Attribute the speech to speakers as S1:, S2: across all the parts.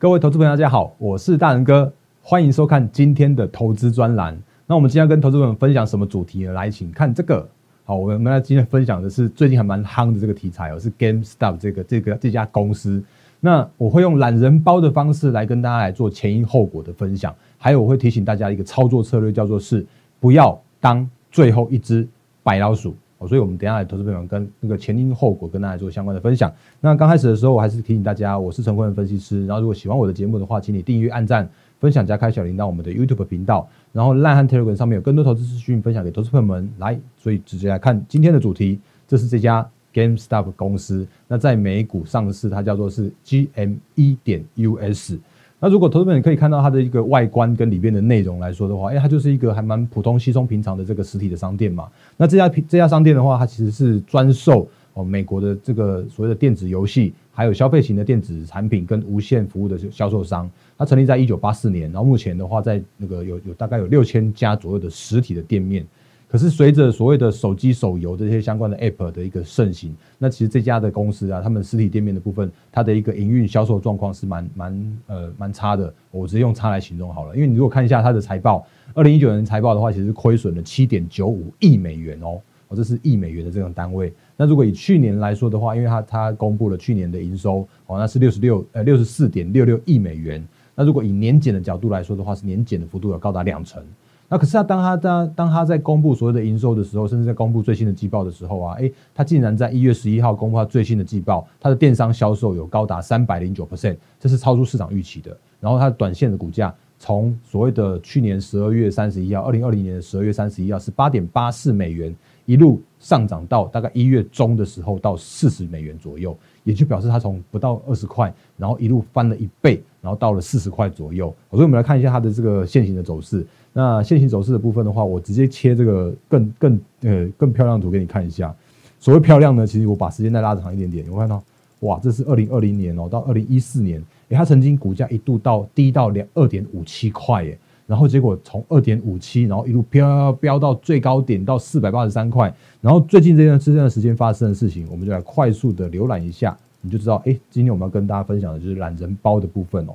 S1: 各位投资朋友，大家好，我是大仁哥，欢迎收看今天的投资专栏。那我们今天要跟投资朋友分享什么主题呢？来，请看这个。好，我们来今天分享的是最近还蛮夯的这个题材哦，是 GameStop 这个这个这家公司。那我会用懒人包的方式来跟大家来做前因后果的分享，还有我会提醒大家一个操作策略，叫做是不要当最后一只白老鼠。哦，所以我们等下来投资朋友跟那个前因后果跟大家做相关的分享。那刚开始的时候，我还是提醒大家，我是陈坤的分析师。然后如果喜欢我的节目的话，请你订阅、按赞、分享加开小铃铛，我们的 YouTube 频道。然后烂汉 Telegram 上面有更多投资资讯分享给投资朋友们。来，所以直接来看今天的主题，这是这家 GameStop 公司。那在美股上市，它叫做是 GME 点 US。那如果投资者可以看到它的一个外观跟里边的内容来说的话，哎，它就是一个还蛮普通、稀松平常的这个实体的商店嘛。那这家这家商店的话，它其实是专售哦美国的这个所谓的电子游戏，还有消费型的电子产品跟无线服务的销售商。它成立在一九八四年，然后目前的话，在那个有有大概有六千家左右的实体的店面。可是随着所谓的手机手游这些相关的 App 的一个盛行，那其实这家的公司啊，他们实体店面的部分，它的一个营运销售状况是蛮蛮呃蛮差的。我直接用差来形容好了，因为你如果看一下它的财报，二零一九年财报的话，其实亏损了七点九五亿美元哦，哦这是亿美元的这种单位。那如果以去年来说的话，因为它它公布了去年的营收哦，那是六十六呃六十四点六六亿美元。那如果以年减的角度来说的话，是年减的幅度要高达两成。那可是他当他当当他在公布所有的营收的时候，甚至在公布最新的季报的时候啊，诶，他竟然在一月十一号公布他最新的季报，他的电商销售有高达三百零九 percent，这是超出市场预期的。然后他短线的股价从所谓的去年十二月三十一号，二零二零年的十二月三十一号是八点八四美元，一路上涨到大概一月中的时候到四十美元左右，也就表示它从不到二十块，然后一路翻了一倍，然后到了四十块左右。所以我们来看一下它的这个现行的走势。那线行走势的部分的话，我直接切这个更更呃更漂亮的图给你看一下。所谓漂亮呢，其实我把时间再拉长一点点，我看到哇，这是二零二零年哦到二零一四年，诶，它曾经股价一度到低到两二点五七块耶，然后结果从二点五七，然后一路飙飙到最高点到四百八十三块，然后最近这段这段时间发生的事情，我们就来快速的浏览一下，你就知道，哎，今天我们要跟大家分享的就是懒人包的部分哦。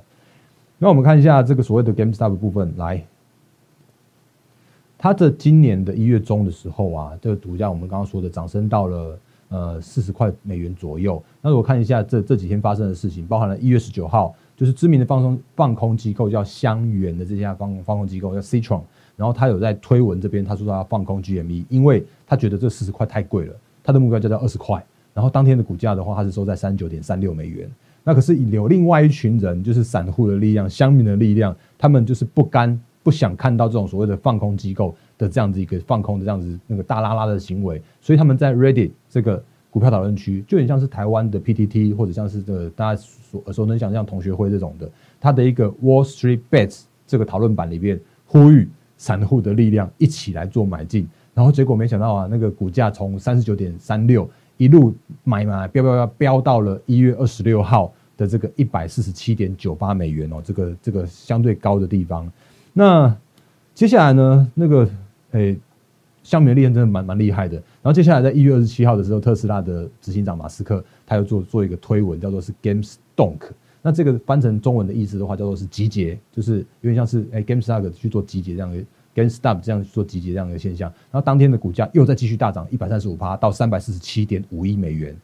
S1: 那我们看一下这个所谓的 GameStop 部分来。它的今年的一月中的时候啊，这个股价我们刚刚说的涨升到了呃四十块美元左右。那我看一下这这几天发生的事情，包含了一月十九号，就是知名的放松放空机构叫香源的这家放放空机构叫 Citron，然后他有在推文这边他说他要放空 GME，因为他觉得这四十块太贵了，他的目标就在二十块。然后当天的股价的话，它是收在三十九点三六美元。那可是有另外一群人，就是散户的力量、乡民的力量，他们就是不甘。不想看到这种所谓的放空机构的这样子一个放空的这样子那个大拉拉的行为，所以他们在 Reddit 这个股票讨论区，就很像是台湾的 PTT 或者像是这大家所耳熟能详像同学会这种的，它的一个 Wall Street Bets 这个讨论版里边呼吁散户的力量一起来做买进，然后结果没想到啊，那个股价从三十九点三六一路买买飙飙飙飙到了一月二十六号的这个一百四十七点九八美元哦，这个这个相对高的地方。那接下来呢？那个诶，香米的力真的蛮蛮厉害的。然后接下来在一月二十七号的时候，特斯拉的执行长马斯克他又做做一个推文，叫做是 Games Donk。那这个翻成中文的意思的话，叫做是集结，就是有点像是诶 GameStop 去做集结这样的 GameStop 这样做集结这样的现象。然后当天的股价又在继续大涨一百三十五趴到三百四十七点五亿美元。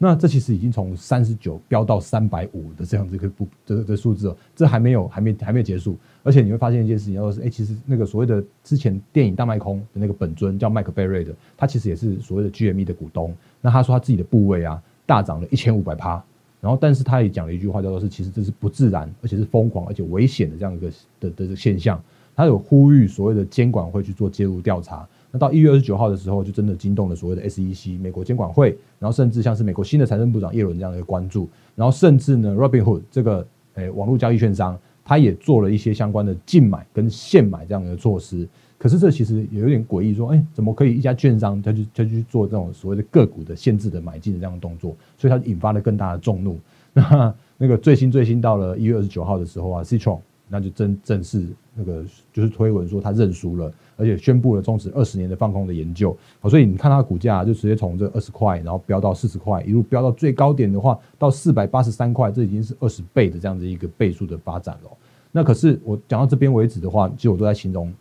S1: 那这其实已经从三十九飙到三百五的这样子一个不的的数字哦，这还没有还没还没有结束，而且你会发现一件事情，要是哎，其实那个所谓的之前电影大卖空的那个本尊叫麦克贝瑞的，他其实也是所谓的 GME 的股东。那他说他自己的部位啊大涨了一千五百趴，然后但是他也讲了一句话，叫做是其实这是不自然，而且是疯狂而且危险的这样一个的的现象。他有呼吁所谓的监管会去做介入调查。那到一月二十九号的时候，就真的惊动了所谓的 SEC 美国监管会，然后甚至像是美国新的财政部长耶伦这样的一个关注，然后甚至呢，Robinhood 这个诶网络交易券商，他也做了一些相关的禁买跟限买这样的措施。可是这其实也有点诡异，说哎，怎么可以一家券商他就他去做这种所谓的个股的限制的买进的这样的动作？所以它引发了更大的众怒。那那个最新最新到了一月二十九号的时候啊，Citron 那就正正式那个就是推文说他认输了。而且宣布了终止二十年的放空的研究。所以你看它的股价就直接从这二十块，然后飙到四十块，一路飙到最高点的话，到四百八十三块，这已经是二十倍的这样子一个倍数的发展了。那可是我讲到这边为止的话，其实我都在形容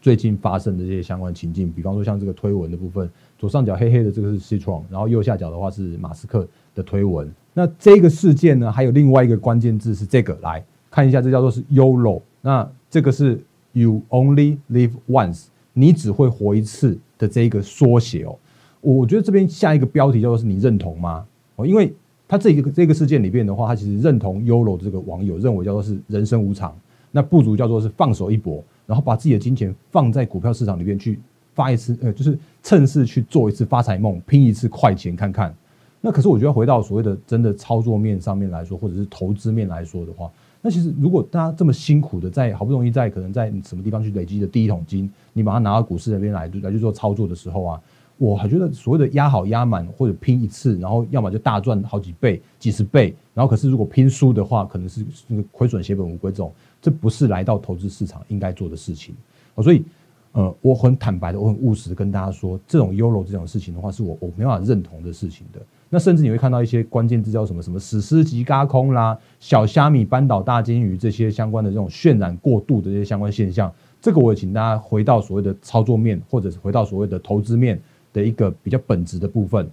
S1: 最近发生的这些相关情境，比方说像这个推文的部分，左上角黑黑的这个是 Citron，然后右下角的话是马斯克的推文。那这个事件呢，还有另外一个关键字是这个，来看一下，这叫做是 YOLO。那这个是 You Only Live Once，你只会活一次的这一个缩写哦。我觉得这边下一个标题叫做是你认同吗？哦，因为他这个这个事件里边的话，他其实认同 YOLO 这个网友认为叫做是人生无常，那不如叫做是放手一搏，然后把自己的金钱放在股票市场里边去发一次，呃，就是趁势去做一次发财梦，拼一次快钱看看。那可是我觉得回到所谓的真的操作面上面来说，或者是投资面来说的话，那其实如果大家这么辛苦的在好不容易在可能在什么地方去累积的第一桶金，你把它拿到股市那边来来去做操作的时候啊，我还觉得所谓的压好压满或者拼一次，然后要么就大赚好几倍、几十倍，然后可是如果拼输的话，可能是亏损血本无归这种，这不是来到投资市场应该做的事情。所以。呃，我很坦白的，我很务实的跟大家说，这种 Euro 这种事情的话，是我我没办法认同的事情的。那甚至你会看到一些关键字叫什么什么史诗级嘎空啦、小虾米扳倒大金鱼这些相关的这种渲染过度的这些相关现象。这个我也请大家回到所谓的操作面，或者是回到所谓的投资面的一个比较本质的部分。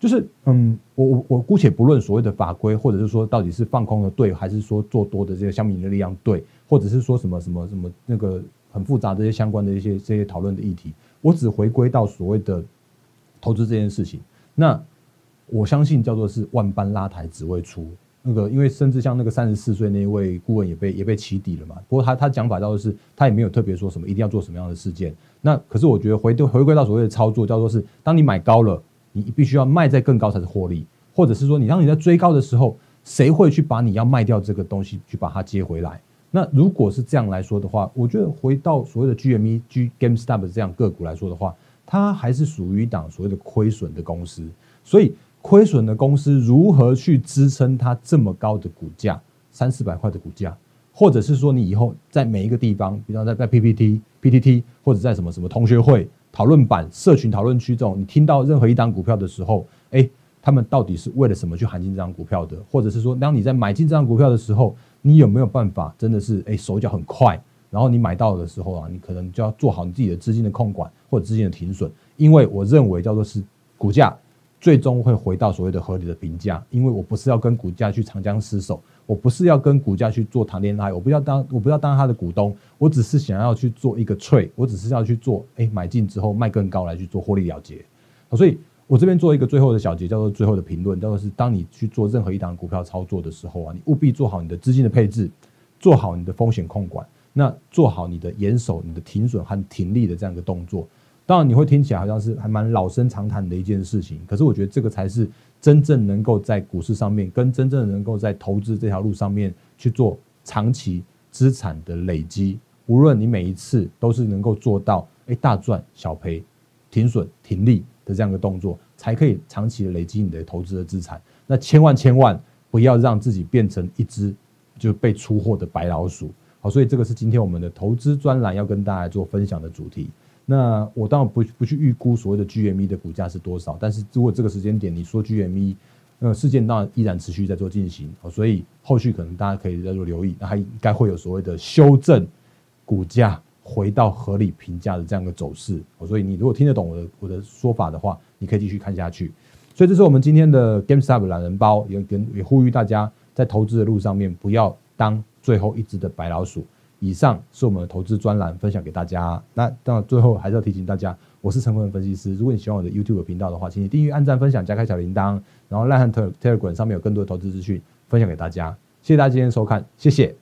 S1: 就是嗯，我我我姑且不论所谓的法规，或者是说到底是放空的对，还是说做多的这个虾米的力量对，或者是说什么什么什么那个。很复杂这些相关的一些这些讨论的议题，我只回归到所谓的投资这件事情。那我相信叫做是万般拉抬只为出那个，因为甚至像那个三十四岁那一位顾问也被也被起底了嘛。不过他他讲法到的是，他也没有特别说什么一定要做什么样的事件。那可是我觉得回回归到所谓的操作，叫做是当你买高了，你必须要卖在更高才是获利，或者是说你当你在追高的时候，谁会去把你要卖掉这个东西去把它接回来？那如果是这样来说的话，我觉得回到所谓的 GME、G GameStop 这样个股来说的话，它还是属于一档所谓的亏损的公司。所以亏损的公司如何去支撑它这么高的股价，三四百块的股价，或者是说你以后在每一个地方，比方在在 PPT、PTT 或者在什么什么同学会讨论版、社群讨论区这种，你听到任何一档股票的时候，哎，他们到底是为了什么去含进这张股票的？或者是说，当你在买进这张股票的时候，你有没有办法真的是哎手脚很快，然后你买到的时候啊，你可能就要做好你自己的资金的控管或者资金的停损，因为我认为叫做是股价最终会回到所谓的合理的评价，因为我不是要跟股价去长江厮守，我不是要跟股价去做谈恋爱，我不要当我不要当他的股东，我只是想要去做一个 trade，我只是要去做哎买进之后卖更高来去做获利了结，所以。我这边做一个最后的小结，叫做最后的评论，叫做是当你去做任何一档股票操作的时候啊，你务必做好你的资金的配置，做好你的风险控管，那做好你的严守、你的停损和停利的这样一个动作。当然你会听起来好像是还蛮老生常谈的一件事情，可是我觉得这个才是真正能够在股市上面，跟真正能够在投资这条路上面去做长期资产的累积。无论你每一次都是能够做到，哎，大赚小赔，停损停利。的这样一个动作，才可以长期累积你的投资的资产。那千万千万不要让自己变成一只就被出货的白老鼠。好，所以这个是今天我们的投资专栏要跟大家做分享的主题。那我当然不不去预估所谓的 GME 的股价是多少，但是如果这个时间点你说 GME，呃，事件当然依然持续在做进行。好，所以后续可能大家可以在做留意，那还应该会有所谓的修正股价。回到合理评价的这样一个走势，所以你如果听得懂我的我的说法的话，你可以继续看下去。所以这是我们今天的 GameStop 懒人包，也跟也呼吁大家在投资的路上面不要当最后一只的白老鼠。以上是我们的投资专栏分享给大家。那到最后还是要提醒大家，我是陈坤分析师。如果你喜欢我的 YouTube 频道的话，请你订阅、按赞、分享、加开小铃铛，然后赖汉特 Telegram 上面有更多的投资资讯分享给大家。谢谢大家今天收看，谢谢。